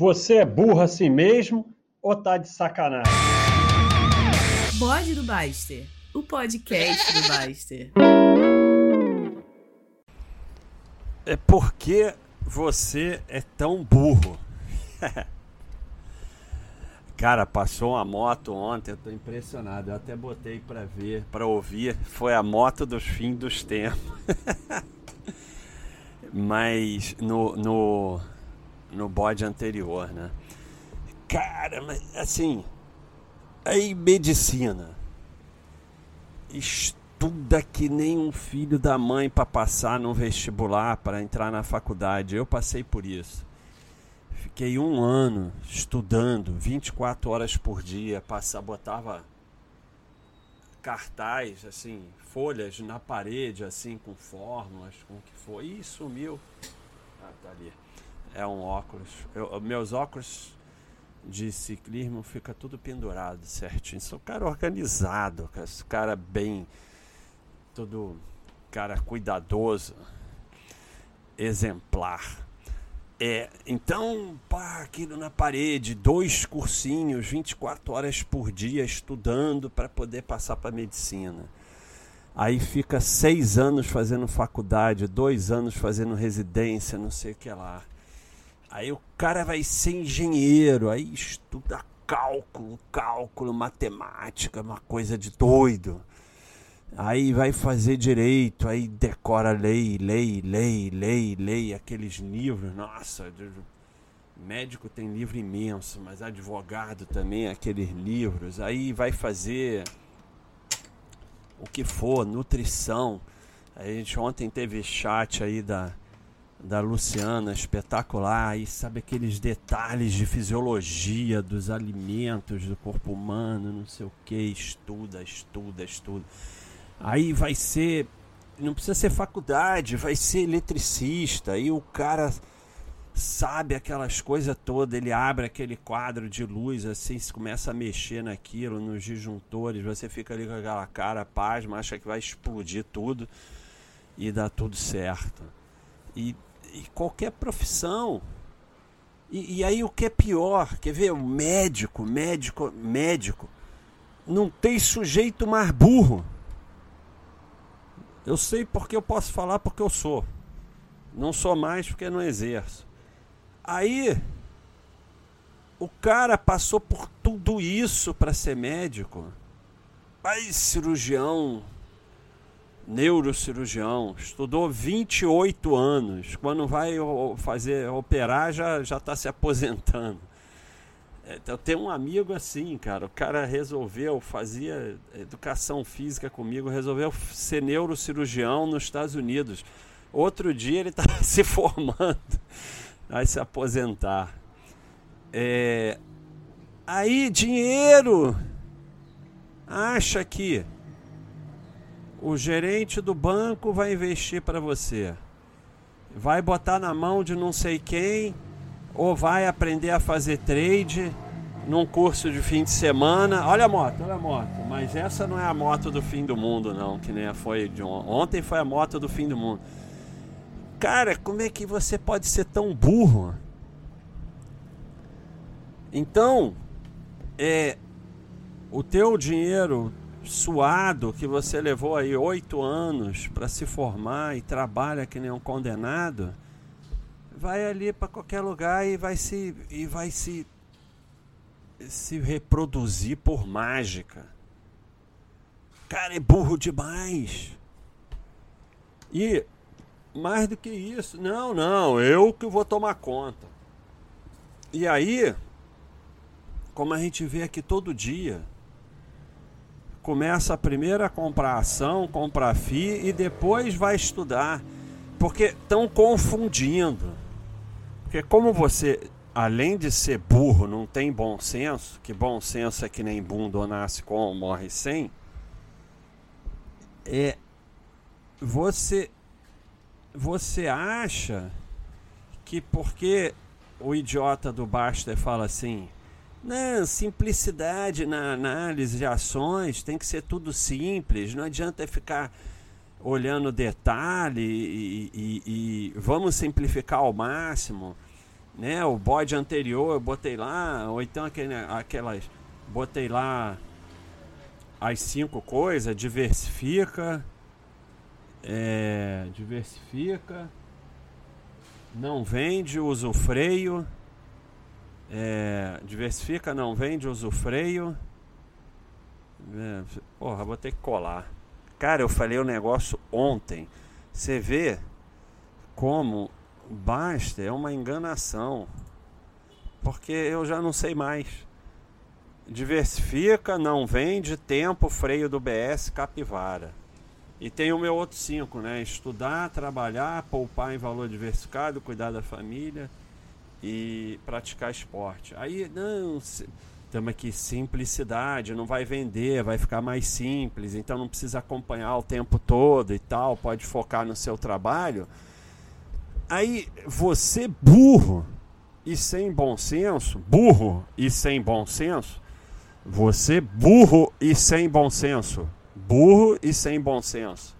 Você é burro assim mesmo ou tá de sacanagem? Bode do Baster, o podcast do Baster. É porque você é tão burro. Cara, passou uma moto ontem, eu tô impressionado. Eu até botei para ver, para ouvir. Foi a moto dos fins dos tempos. Mas no, no, no bode anterior, né? Cara, mas assim, aí medicina. Estuda que nem um filho da mãe para passar no vestibular, para entrar na faculdade. Eu passei por isso. Fiquei um ano estudando, 24 horas por dia, passava, botava cartaz, assim, folhas na parede, assim, com fórmulas, com o que for. E sumiu. Ah, tá ali é um óculos. Eu, meus óculos de ciclismo fica tudo pendurado certinho. Sou um cara organizado, esse cara bem, todo cara cuidadoso, exemplar. É, então, pá, aquilo na parede, dois cursinhos, 24 horas por dia estudando para poder passar para medicina. Aí fica seis anos fazendo faculdade, dois anos fazendo residência, não sei o que lá. Aí o cara vai ser engenheiro, aí estuda cálculo, cálculo, matemática, uma coisa de doido. Aí vai fazer direito, aí decora lei, lei, lei, lei, lei, aqueles livros. Nossa, médico tem livro imenso, mas advogado também, aqueles livros. Aí vai fazer o que for, nutrição. A gente ontem teve chat aí da da Luciana, espetacular, e sabe aqueles detalhes de fisiologia dos alimentos do corpo humano, não sei o que, estuda, estuda, estuda. Aí vai ser, não precisa ser faculdade, vai ser eletricista, aí o cara sabe aquelas coisas todas, ele abre aquele quadro de luz assim, se começa a mexer naquilo, nos disjuntores, você fica ali com aquela cara pasma, acha que vai explodir tudo e dá tudo certo. E e qualquer profissão. E, e, aí o que é pior, quer ver? O médico, médico, médico, não tem sujeito mais burro. Eu sei porque eu posso falar porque eu sou. Não sou mais porque não exerço. Aí o cara passou por tudo isso para ser médico. Aí cirurgião, neurocirurgião, estudou 28 anos. Quando vai fazer operar, já já está se aposentando. Então, tem um amigo assim, cara. O cara resolveu, fazia educação física comigo, resolveu ser neurocirurgião nos Estados Unidos. Outro dia ele está se formando, vai se aposentar. É... Aí, dinheiro! Acha que o gerente do banco vai investir para você. Vai botar na mão de não sei quem, ou vai aprender a fazer trade num curso de fim de semana. Olha a moto, olha a moto. Mas essa não é a moto do fim do mundo, não, que nem foi de ontem foi a moto do fim do mundo. Cara, como é que você pode ser tão burro? Então, é o teu dinheiro suado que você levou aí oito anos para se formar e trabalha que nem um condenado, vai ali para qualquer lugar e vai se e vai se se reproduzir por mágica. Cara, é burro demais. E mais do que isso, não, não, eu que vou tomar conta. E aí, como a gente vê aqui todo dia, começa primeiro a comprar ação, comprar FI e depois vai estudar. Porque estão confundindo. Porque como você, além de ser burro, não tem bom senso, que bom senso é que nem bunda nasce com morre sem, é você você acha que porque o idiota do Baster fala assim, não, simplicidade na análise de ações, tem que ser tudo simples, não adianta ficar olhando detalhe e, e, e vamos simplificar ao máximo. né? O bode anterior eu botei lá, ou então aquele, aquelas. Botei lá as cinco coisas, diversifica. É, diversifica. Não vende, usa o freio. É, diversifica, não vende, usa o freio. É, porra, vou ter que colar. Cara, eu falei o um negócio ontem. Você vê como basta é uma enganação. Porque eu já não sei mais. Diversifica, não vende, tempo, freio do BS, capivara. E tem o meu outro cinco, né? Estudar, trabalhar, poupar em valor diversificado, cuidar da família e praticar esporte. Aí, não, temos aqui simplicidade, não vai vender, vai ficar mais simples, então não precisa acompanhar o tempo todo e tal, pode focar no seu trabalho. Aí você burro e sem bom senso, burro e sem bom senso, você burro e sem bom senso, burro e sem bom senso,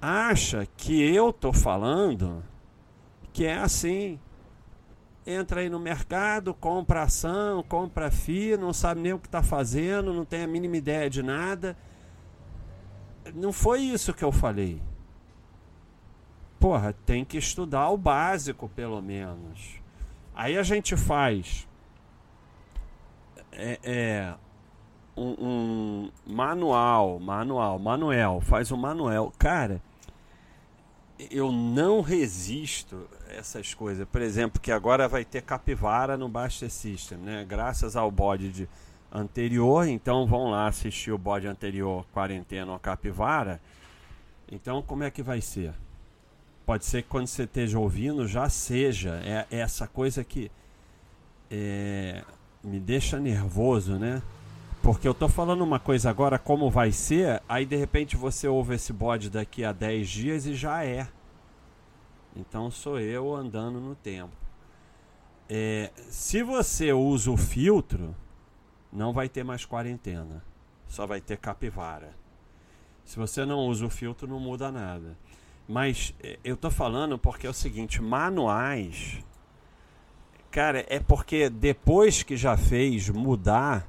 acha que eu tô falando que é assim. Entra aí no mercado, compra ação, compra FI, não sabe nem o que está fazendo, não tem a mínima ideia de nada. Não foi isso que eu falei porra, tem que estudar o básico, pelo menos. Aí a gente faz é, é um, um, manual, manual, Manuel, faz um manual. Cara, eu não resisto essas coisas. Por exemplo, que agora vai ter capivara no Baster System, né? Graças ao bode de anterior, então vão lá assistir o bode anterior, quarentena ou capivara. Então, como é que vai ser? Pode ser que quando você esteja ouvindo já seja. É, é essa coisa que é, me deixa nervoso, né? Porque eu tô falando uma coisa agora como vai ser, aí de repente você ouve esse bode daqui a 10 dias e já é. Então sou eu andando no tempo. É, se você usa o filtro, não vai ter mais quarentena. Só vai ter capivara. Se você não usa o filtro, não muda nada. Mas eh, eu tô falando porque é o seguinte, manuais. Cara, é porque depois que já fez mudar,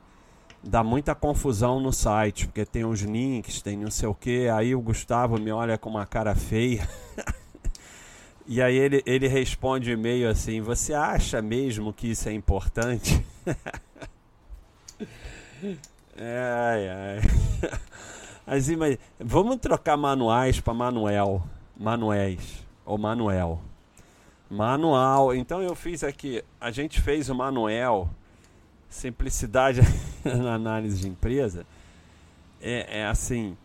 dá muita confusão no site, porque tem os links, tem não sei o que, aí o Gustavo me olha com uma cara feia. e aí ele, ele responde e-mail assim: Você acha mesmo que isso é importante? ai, ai. Mas, mas vamos trocar manuais para Manuel. Manuéis ou Manuel. Manual. Então eu fiz aqui, a gente fez o Manuel simplicidade na análise de empresa. É, é assim,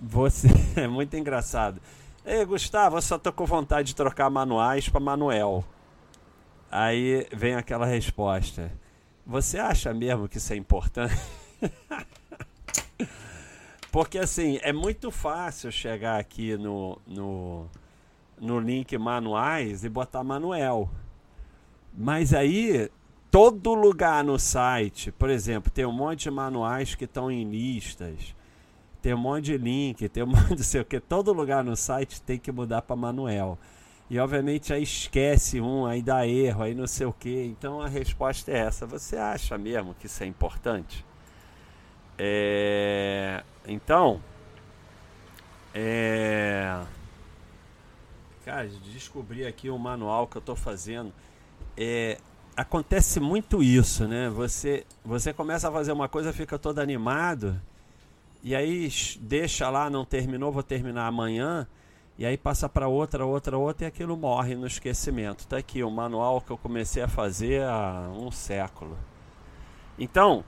você é muito engraçado. Ei, Gustavo, eu só tô com vontade de trocar manuais para Manuel. Aí vem aquela resposta. Você acha mesmo que isso é importante? Porque assim, é muito fácil chegar aqui no, no, no link manuais e botar Manuel. Mas aí, todo lugar no site, por exemplo, tem um monte de manuais que estão em listas, tem um monte de link, tem um monte de sei o que, todo lugar no site tem que mudar para Manuel. E obviamente aí esquece um, aí dá erro, aí não sei o que. Então a resposta é essa. Você acha mesmo que isso é importante? É, então, é, cara, descobri aqui um manual que eu estou fazendo. É, acontece muito isso, né? Você, você começa a fazer uma coisa, fica todo animado, e aí deixa lá, não terminou, vou terminar amanhã, e aí passa para outra, outra, outra, e aquilo morre no esquecimento. Tá aqui o manual que eu comecei a fazer há um século. Então,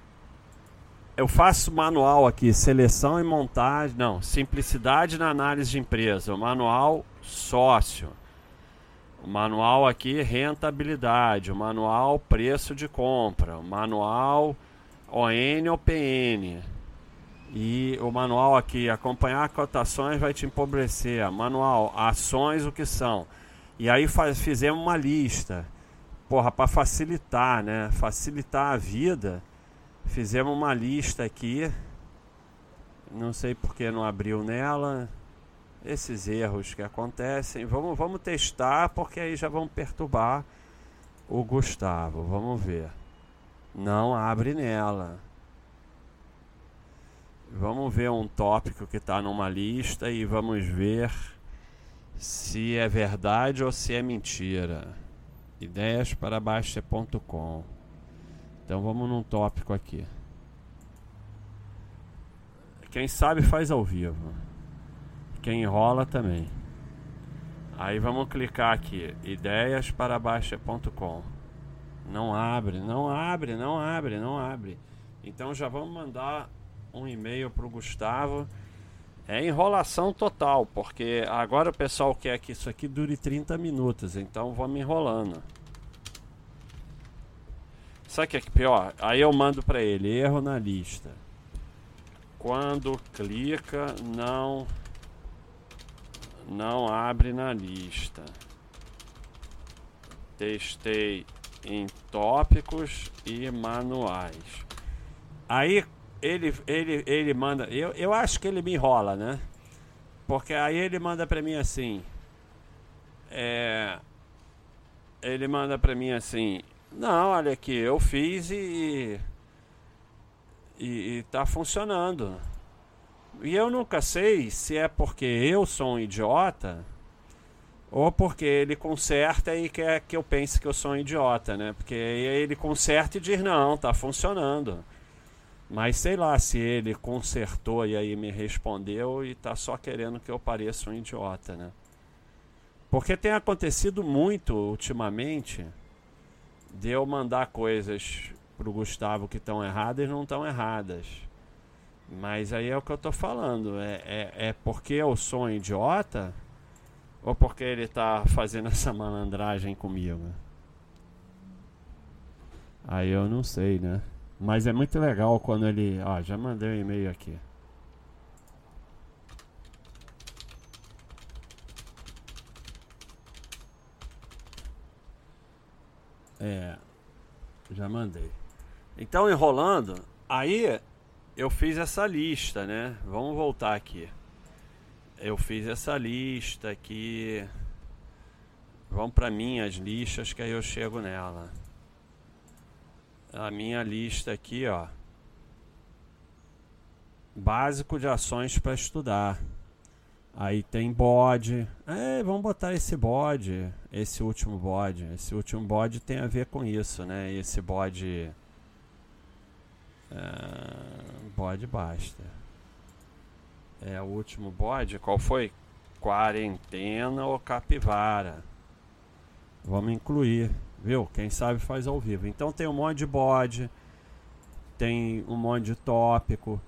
eu faço manual aqui, seleção e montagem, não, simplicidade na análise de empresa, o manual sócio, o manual aqui rentabilidade, o manual preço de compra, o manual ON ou PN, e o manual aqui acompanhar cotações vai te empobrecer, manual ações o que são, e aí faz, fizemos uma lista, porra, para facilitar, né, facilitar a vida Fizemos uma lista aqui. Não sei porque não abriu nela. Esses erros que acontecem. Vamos, vamos testar, porque aí já vão perturbar. o Gustavo. Vamos ver. Não abre nela. Vamos ver um tópico que está numa lista e vamos ver se é verdade ou se é mentira. Ideias para Baixa.com. Então vamos num tópico aqui. Quem sabe faz ao vivo. Quem enrola também. Aí vamos clicar aqui, ideias para baixa.com. Não abre, não abre, não abre, não abre. Então já vamos mandar um e-mail para o Gustavo. É enrolação total, porque agora o pessoal quer que isso aqui dure 30 minutos, então vamos enrolando. Sabe o que é pior? Aí eu mando para ele, erro na lista. Quando clica, não não abre na lista. Testei em tópicos e manuais. Aí ele, ele, ele manda. Eu, eu acho que ele me enrola, né? Porque aí ele manda pra mim assim. É, ele manda pra mim assim. Não, olha aqui, eu fiz e. E, e tá funcionando. E eu nunca sei se é porque eu sou um idiota ou porque ele conserta e quer que eu pense que eu sou um idiota, né? Porque ele conserta e diz: não, tá funcionando. Mas sei lá se ele consertou e aí me respondeu e tá só querendo que eu pareça um idiota, né? Porque tem acontecido muito ultimamente de eu mandar coisas pro Gustavo que estão erradas e não estão erradas. Mas aí é o que eu tô falando. É, é, é porque eu sou um idiota? Ou porque ele tá fazendo essa malandragem comigo? Aí eu não sei, né? Mas é muito legal quando ele. Ó, já mandei um e-mail aqui. É. Já mandei. Então, enrolando, aí eu fiz essa lista, né? Vamos voltar aqui. Eu fiz essa lista aqui. Vamos para minhas listas que aí eu chego nela a minha lista aqui, ó. Básico de ações para estudar. Aí tem bode. É, vamos botar esse bode, esse último bode. Esse último bode tem a ver com isso, né? Esse bode. É, bode basta. É o último bode. Qual foi? Quarentena ou capivara? Vamos incluir. Viu? Quem sabe faz ao vivo. Então tem um monte de bode, tem um monte de tópico,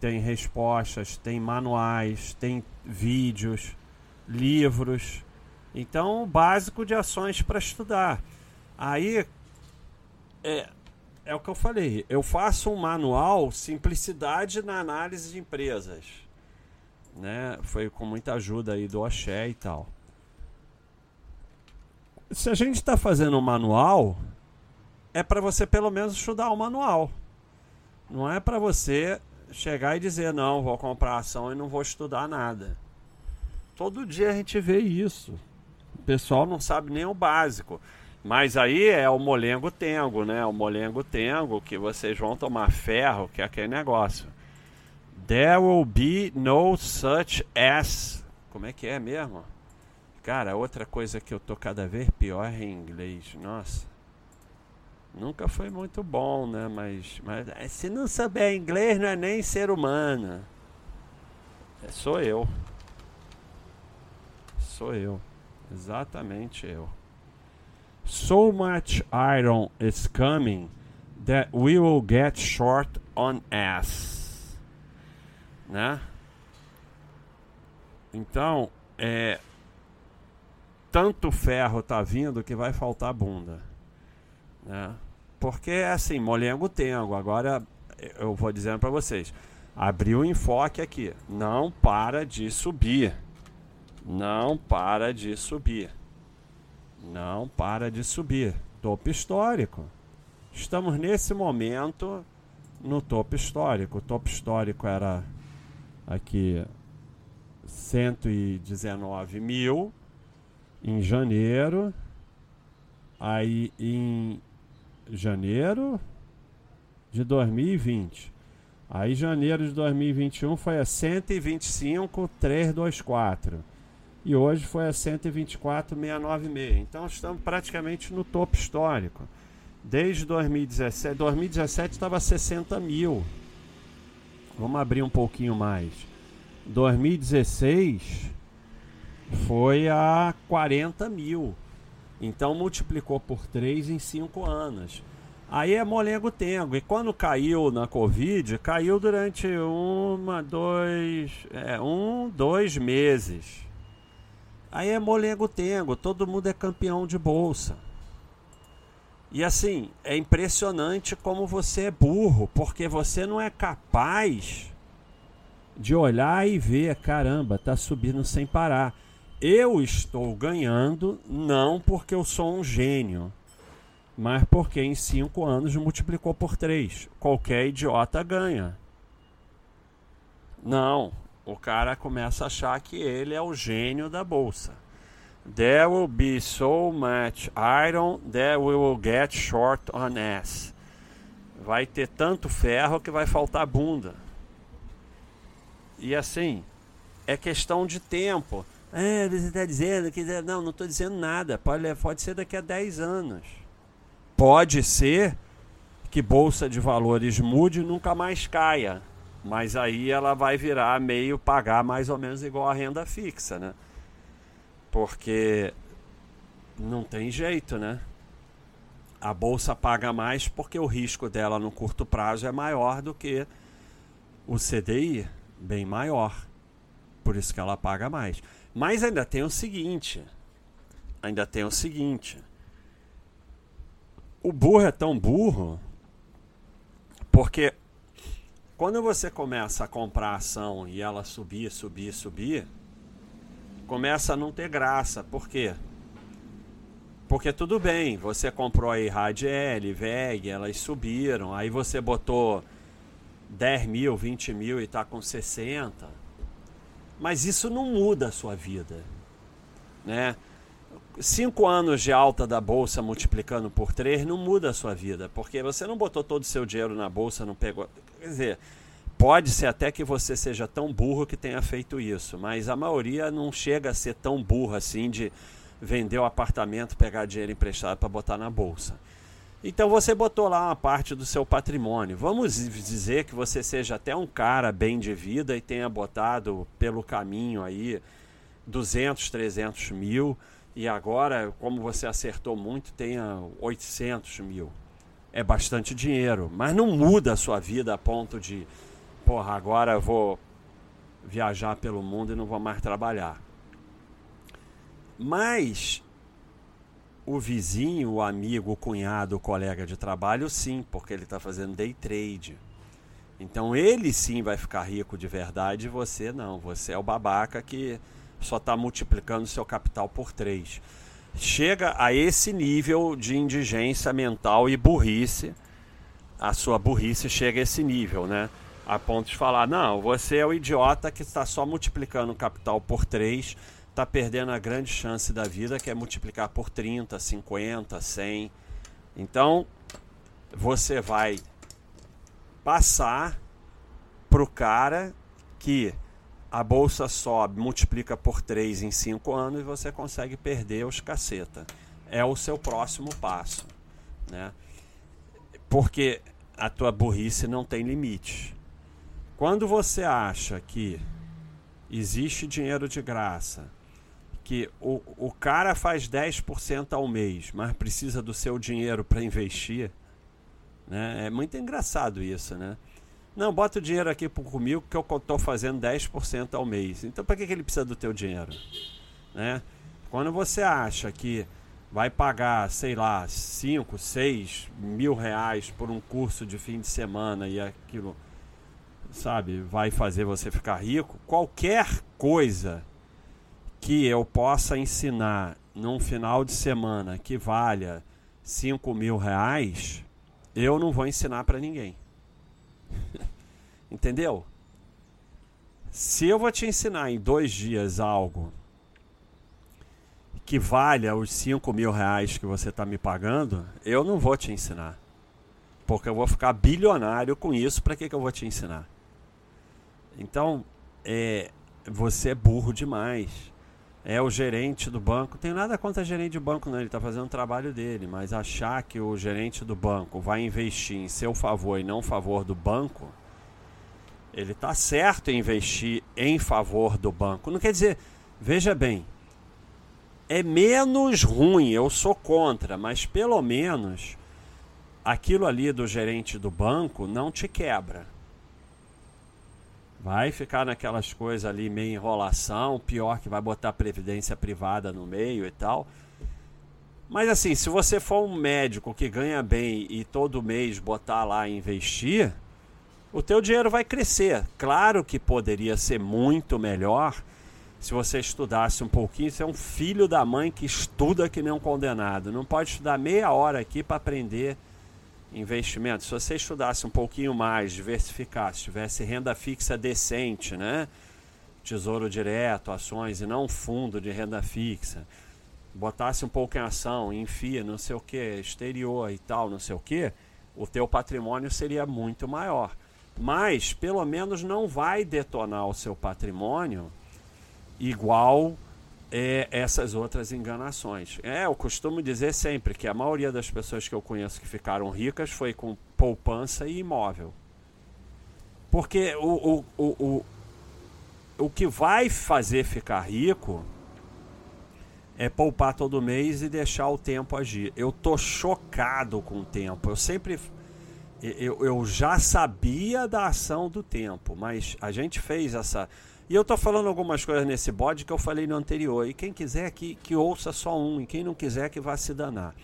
tem respostas, tem manuais, tem vídeos, livros. Então, básico de ações para estudar. Aí é, é o que eu falei. Eu faço um manual simplicidade na análise de empresas. Né? Foi com muita ajuda aí do Oxé e tal se a gente está fazendo um manual, é para você pelo menos estudar o manual. Não é para você chegar e dizer, não, vou comprar ação e não vou estudar nada. Todo dia a gente vê isso. O pessoal não sabe nem o básico. Mas aí é o molengo tengo, né? O molengo tengo que vocês vão tomar ferro, que é aquele negócio. There will be no such as. Como é que é mesmo? Cara, outra coisa que eu tô cada vez pior é em inglês. Nossa. Nunca foi muito bom, né? Mas, mas é, se não souber inglês, não é nem ser humano. É, sou eu. Sou eu. Exatamente eu. So much iron is coming that we will get short on ass. Né? Então, é, tanto ferro tá vindo que vai faltar bunda. Né? Porque é assim, molengo tengo. Agora eu vou dizendo para vocês. Abriu o enfoque aqui. Não para de subir. Não para de subir. Não para de subir. Topo histórico. Estamos nesse momento no topo histórico. O topo histórico era aqui 119 mil em janeiro Aí em janeiro de 2020. Aí janeiro de 2021 foi a 125,324. E hoje foi a 124,696. Então estamos praticamente no topo histórico. Desde 2017. 2017 estava 60 mil. Vamos abrir um pouquinho mais. 2016 foi a 40 mil. Então multiplicou por 3 em 5 anos. Aí é molengo tengo. E quando caiu na Covid, caiu durante uma, dois, é, um, dois meses. Aí é molengo tengo. Todo mundo é campeão de bolsa. E assim, é impressionante como você é burro, porque você não é capaz de olhar e ver, caramba, tá subindo sem parar. Eu estou ganhando não porque eu sou um gênio, mas porque em cinco anos multiplicou por três. Qualquer idiota ganha. Não, o cara começa a achar que ele é o gênio da bolsa. There will be so much iron that we will get short on ass. Vai ter tanto ferro que vai faltar bunda. E assim, é questão de tempo. É, você está dizendo que. Não, não estou dizendo nada. Pode, pode ser daqui a 10 anos. Pode ser que Bolsa de Valores mude e nunca mais caia. Mas aí ela vai virar meio pagar mais ou menos igual a renda fixa, né? Porque não tem jeito, né? A bolsa paga mais porque o risco dela no curto prazo é maior do que o CDI, bem maior. Por isso que ela paga mais. Mas ainda tem o seguinte: ainda tem o seguinte. O burro é tão burro porque quando você começa a comprar ação e ela subir, subir, subir, começa a não ter graça. Por quê? Porque tudo bem, você comprou aí Radiel, VEG, elas subiram, aí você botou 10 mil, 20 mil e está com 60 mas isso não muda a sua vida. Né? Cinco anos de alta da bolsa multiplicando por três não muda a sua vida, porque você não botou todo o seu dinheiro na bolsa, não pegou. Quer dizer, pode ser até que você seja tão burro que tenha feito isso, mas a maioria não chega a ser tão burro assim de vender o apartamento, pegar dinheiro emprestado para botar na bolsa. Então você botou lá uma parte do seu patrimônio. Vamos dizer que você seja até um cara bem de vida e tenha botado pelo caminho aí 200, 300 mil e agora, como você acertou muito, tenha 800 mil. É bastante dinheiro, mas não muda a sua vida a ponto de, porra, agora eu vou viajar pelo mundo e não vou mais trabalhar. Mas o vizinho, o amigo, o cunhado, o colega de trabalho, sim, porque ele está fazendo day trade. Então ele sim vai ficar rico de verdade e você não. Você é o babaca que só está multiplicando seu capital por três. Chega a esse nível de indigência mental e burrice. A sua burrice chega a esse nível, né? A ponto de falar: não, você é o idiota que está só multiplicando o capital por três está perdendo a grande chance da vida, que é multiplicar por 30, 50, 100. Então, você vai passar para o cara que a bolsa sobe, multiplica por 3 em 5 anos e você consegue perder os caceta. É o seu próximo passo. Né? Porque a tua burrice não tem limite. Quando você acha que existe dinheiro de graça, que o, o cara faz 10% ao mês, mas precisa do seu dinheiro para investir, né? É muito engraçado isso, né? Não, bota o dinheiro aqui comigo que eu estou fazendo 10% ao mês. Então, para que, que ele precisa do teu dinheiro? Né? Quando você acha que vai pagar, sei lá, 5, 6 mil reais por um curso de fim de semana e aquilo, sabe, vai fazer você ficar rico, qualquer coisa que eu possa ensinar num final de semana que valha 5 mil reais, eu não vou ensinar para ninguém. Entendeu? Se eu vou te ensinar em dois dias algo que valha os 5 mil reais que você está me pagando, eu não vou te ensinar. Porque eu vou ficar bilionário com isso, para que, que eu vou te ensinar? Então, é, você é burro demais. É o gerente do banco. Tem nada contra gerente de banco, não. Ele está fazendo o trabalho dele. Mas achar que o gerente do banco vai investir em seu favor e não favor do banco, ele está certo em investir em favor do banco. Não quer dizer, veja bem, é menos ruim, eu sou contra, mas pelo menos aquilo ali do gerente do banco não te quebra. Vai ficar naquelas coisas ali meio enrolação, pior que vai botar previdência privada no meio e tal. Mas assim, se você for um médico que ganha bem e todo mês botar lá e investir, o teu dinheiro vai crescer. Claro que poderia ser muito melhor se você estudasse um pouquinho. Você é um filho da mãe que estuda que nem um condenado. Não pode estudar meia hora aqui para aprender investimento, se você estudasse um pouquinho mais, diversificasse, tivesse renda fixa decente, né? Tesouro direto, ações e não fundo de renda fixa, botasse um pouco em ação, em FIA, não sei o que, exterior e tal, não sei o que, o teu patrimônio seria muito maior. Mas, pelo menos, não vai detonar o seu patrimônio igual é, essas outras enganações. É, eu costumo dizer sempre que a maioria das pessoas que eu conheço que ficaram ricas foi com poupança e imóvel. Porque o, o, o, o, o que vai fazer ficar rico é poupar todo mês e deixar o tempo agir. Eu tô chocado com o tempo. Eu sempre. Eu, eu já sabia da ação do tempo, mas a gente fez essa e eu tô falando algumas coisas nesse bode que eu falei no anterior. E quem quiser que, que ouça só um, e quem não quiser que vá se danar.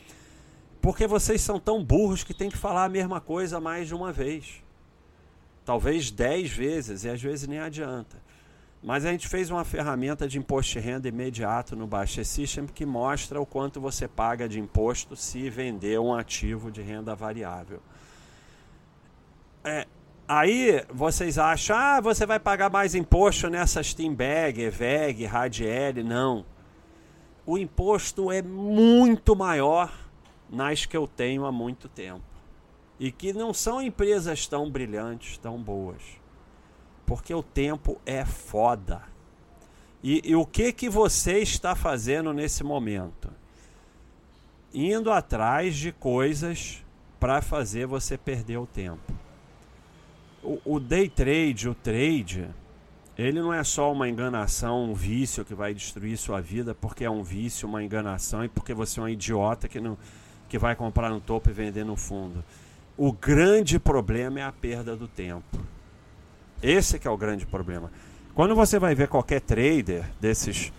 Porque vocês são tão burros que tem que falar a mesma coisa mais de uma vez. Talvez dez vezes, e às vezes nem adianta. Mas a gente fez uma ferramenta de imposto de renda imediato no Baixa System que mostra o quanto você paga de imposto se vender um ativo de renda variável. É, Aí vocês acham, ah, você vai pagar mais imposto nessa Steambag, EVEG, Radiel. Não. O imposto é muito maior nas que eu tenho há muito tempo. E que não são empresas tão brilhantes, tão boas. Porque o tempo é foda. E, e o que, que você está fazendo nesse momento? Indo atrás de coisas para fazer você perder o tempo o, o day trade, o trade, ele não é só uma enganação, um vício que vai destruir sua vida porque é um vício, uma enganação e porque você é um idiota que, não, que vai comprar no topo e vender no fundo. O grande problema é a perda do tempo. Esse que é o grande problema. Quando você vai ver qualquer trader desses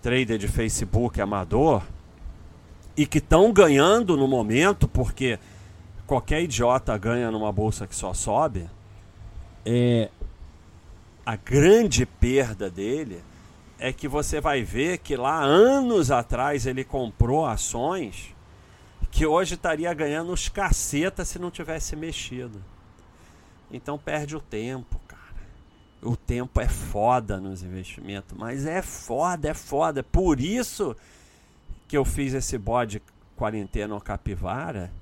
trader de Facebook amador e que estão ganhando no momento porque qualquer idiota ganha numa bolsa que só sobe, é, a grande perda dele é que você vai ver que lá anos atrás ele comprou ações que hoje estaria ganhando os cacetas se não tivesse mexido. Então perde o tempo, cara. O tempo é foda nos investimentos, mas é foda, é foda. Por isso que eu fiz esse bode quarentena ou capivara,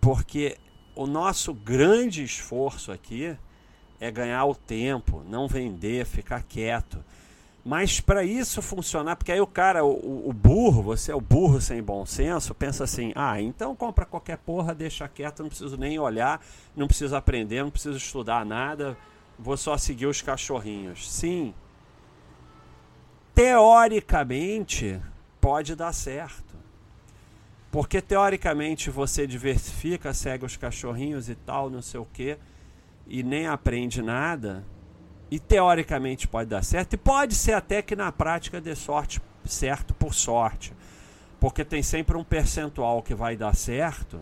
porque o nosso grande esforço aqui é ganhar o tempo, não vender, ficar quieto. Mas para isso funcionar, porque aí o cara, o, o, burro, você é o burro sem bom senso, pensa assim: ah, então compra qualquer porra, deixa quieto, não preciso nem olhar, não preciso aprender, não preciso estudar nada, vou só seguir os cachorrinhos. Sim, teoricamente pode dar certo. Porque teoricamente você diversifica, segue os cachorrinhos e tal, não sei o quê e nem aprende nada, e teoricamente pode dar certo, e pode ser até que na prática dê sorte certo por sorte, porque tem sempre um percentual que vai dar certo,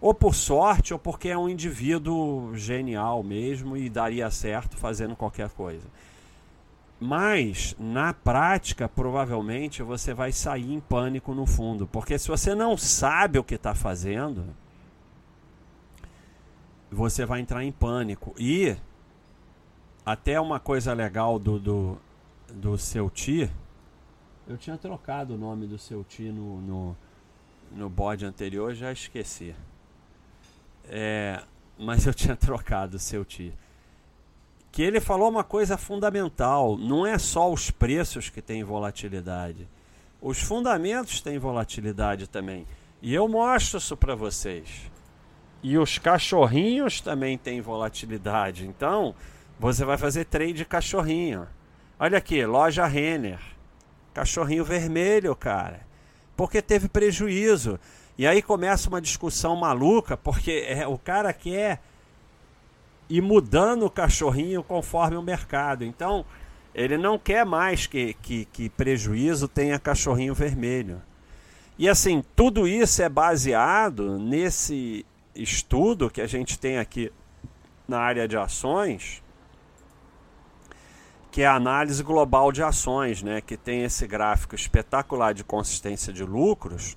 ou por sorte, ou porque é um indivíduo genial mesmo e daria certo fazendo qualquer coisa. Mas, na prática, provavelmente você vai sair em pânico no fundo, porque se você não sabe o que está fazendo, você vai entrar em pânico. E até uma coisa legal do, do, do seu tio Eu tinha trocado o nome do seu tio no, no, no bode anterior, já esqueci. É, mas eu tinha trocado o seu tio. Que ele falou uma coisa fundamental: não é só os preços que têm volatilidade, os fundamentos têm volatilidade também. E eu mostro isso para vocês. E os cachorrinhos também têm volatilidade. Então, você vai fazer trade cachorrinho. Olha aqui, loja Renner. Cachorrinho vermelho, cara. Porque teve prejuízo. E aí começa uma discussão maluca, porque é, o cara quer ir mudando o cachorrinho conforme o mercado. Então, ele não quer mais que, que, que prejuízo tenha cachorrinho vermelho. E assim, tudo isso é baseado nesse estudo que a gente tem aqui na área de ações, que é a análise global de ações, né, que tem esse gráfico espetacular de consistência de lucros,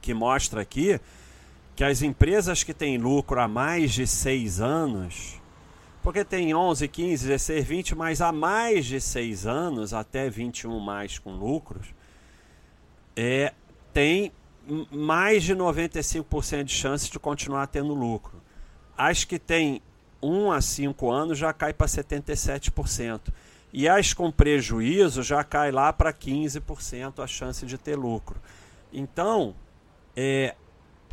que mostra aqui que as empresas que têm lucro há mais de seis anos, porque tem 11, 15, 16, 20, mas há mais de seis anos, até 21 mais com lucros, é, tem mais de 95% de chance de continuar tendo lucro. As que têm 1 a 5 anos já cai para 77%. E as com prejuízo já cai lá para 15% a chance de ter lucro. Então, é,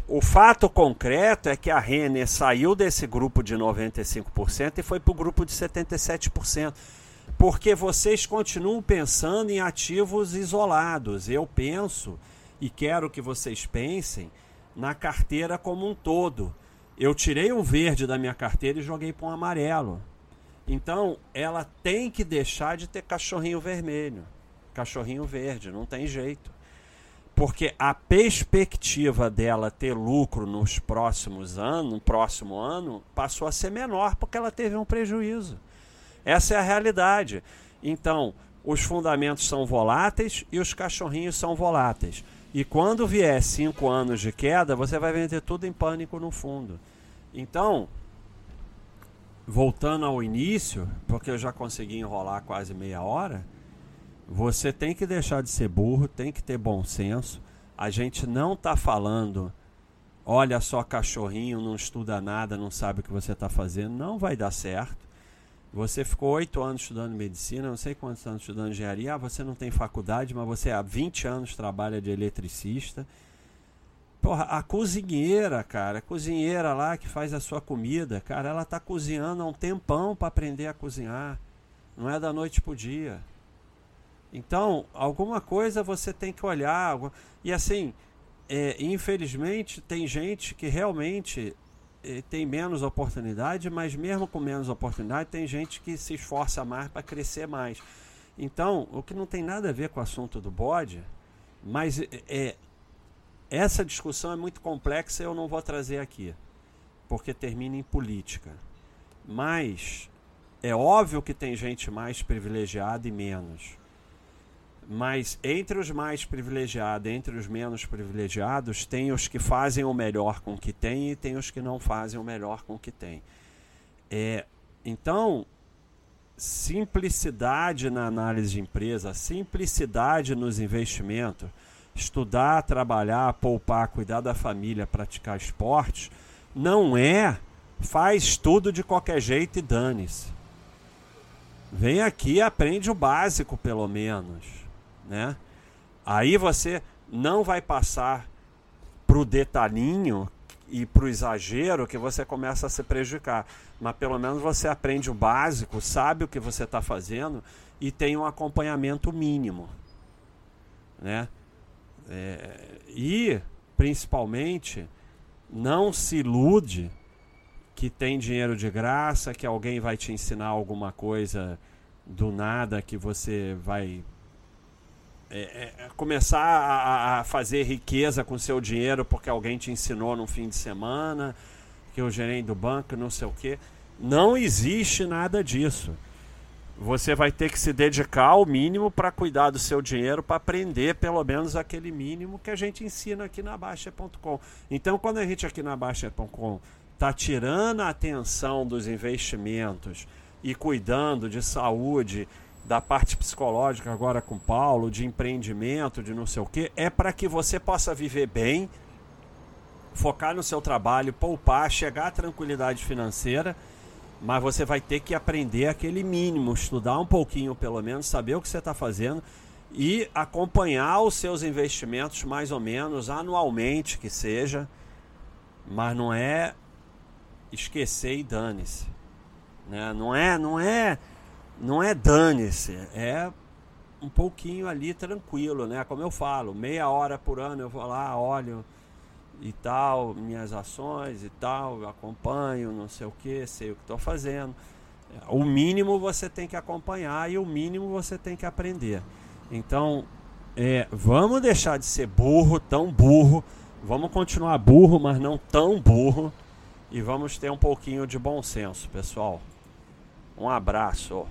o fato concreto é que a Renner saiu desse grupo de 95% e foi para o grupo de 77%. Porque vocês continuam pensando em ativos isolados. Eu penso e quero que vocês pensem na carteira como um todo. Eu tirei um verde da minha carteira e joguei para um amarelo. Então, ela tem que deixar de ter cachorrinho vermelho, cachorrinho verde, não tem jeito. Porque a perspectiva dela ter lucro nos próximos anos, no próximo ano, passou a ser menor porque ela teve um prejuízo. Essa é a realidade. Então, os fundamentos são voláteis e os cachorrinhos são voláteis. E quando vier cinco anos de queda, você vai vender tudo em pânico no fundo. Então, voltando ao início, porque eu já consegui enrolar quase meia hora, você tem que deixar de ser burro, tem que ter bom senso. A gente não está falando, olha só, cachorrinho, não estuda nada, não sabe o que você está fazendo. Não vai dar certo. Você ficou oito anos estudando medicina, não sei quantos anos estudando engenharia. Ah, você não tem faculdade, mas você há 20 anos trabalha de eletricista. Porra, a cozinheira, cara, a cozinheira lá que faz a sua comida, cara, ela tá cozinhando há um tempão para aprender a cozinhar. Não é da noite pro dia. Então, alguma coisa você tem que olhar. E assim, é, infelizmente, tem gente que realmente tem menos oportunidade, mas mesmo com menos oportunidade, tem gente que se esforça mais para crescer mais. Então, o que não tem nada a ver com o assunto do bode, mas é, essa discussão é muito complexa e eu não vou trazer aqui, porque termina em política. Mas é óbvio que tem gente mais privilegiada e menos. Mas entre os mais privilegiados, entre os menos privilegiados, tem os que fazem o melhor com o que tem e tem os que não fazem o melhor com o que tem. É, então, simplicidade na análise de empresa, simplicidade nos investimentos, estudar, trabalhar, poupar, cuidar da família, praticar esportes, não é faz tudo de qualquer jeito e dane-se. Vem aqui e aprende o básico, pelo menos né? Aí você não vai passar para o detalhinho e para o exagero que você começa a se prejudicar. Mas pelo menos você aprende o básico, sabe o que você está fazendo e tem um acompanhamento mínimo. Né? É, e, principalmente, não se ilude que tem dinheiro de graça, que alguém vai te ensinar alguma coisa do nada que você vai é, é, é, começar a, a, fazer riqueza com seu dinheiro porque alguém te ensinou no fim de semana, que o gerente do banco, não sei o quê. Não existe nada disso. Você vai ter que se dedicar ao mínimo para cuidar do seu dinheiro, para aprender pelo menos aquele mínimo que a gente ensina aqui na Baixa.com. Então, quando a gente aqui na Baixa.com está tirando a atenção dos investimentos e cuidando de saúde da parte psicológica agora com o Paulo, de empreendimento, de não sei o que, é para que você possa viver bem, focar no seu trabalho, poupar, chegar à tranquilidade financeira, mas você vai ter que aprender aquele mínimo, estudar um pouquinho pelo menos, saber o que você está fazendo e acompanhar os seus investimentos mais ou menos anualmente que seja, mas não é esquecer e dane-se. Né? Não é, não é não é dane-se, é um pouquinho ali tranquilo, né? Como eu falo, meia hora por ano eu vou lá, olho e tal, minhas ações e tal, acompanho, não sei o que, sei o que estou fazendo. O mínimo você tem que acompanhar e o mínimo você tem que aprender. Então, é, vamos deixar de ser burro, tão burro, vamos continuar burro, mas não tão burro, e vamos ter um pouquinho de bom senso, pessoal. Um abraço.